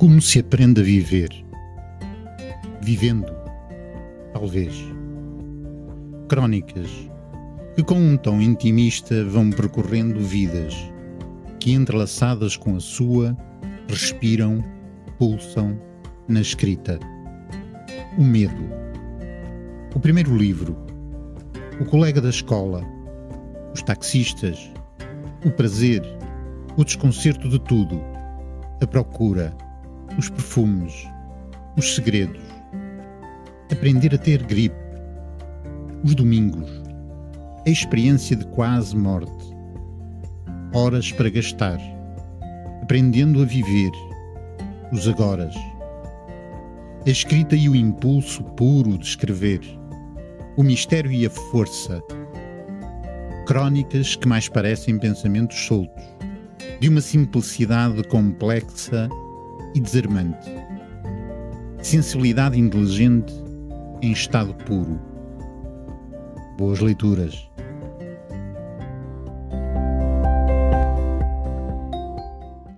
Como se aprende a viver? Vivendo, talvez. Crónicas que, com um tom intimista, vão percorrendo vidas que, entrelaçadas com a sua, respiram, pulsam na escrita. O medo. O primeiro livro. O colega da escola. Os taxistas. O prazer. O desconcerto de tudo. A procura os perfumes, os segredos, aprender a ter gripe, os domingos, a experiência de quase morte, horas para gastar, aprendendo a viver, os agoras, a escrita e o impulso puro de escrever, o mistério e a força, crónicas que mais parecem pensamentos soltos, de uma simplicidade complexa e desarmante. Sensibilidade inteligente em estado puro. Boas leituras.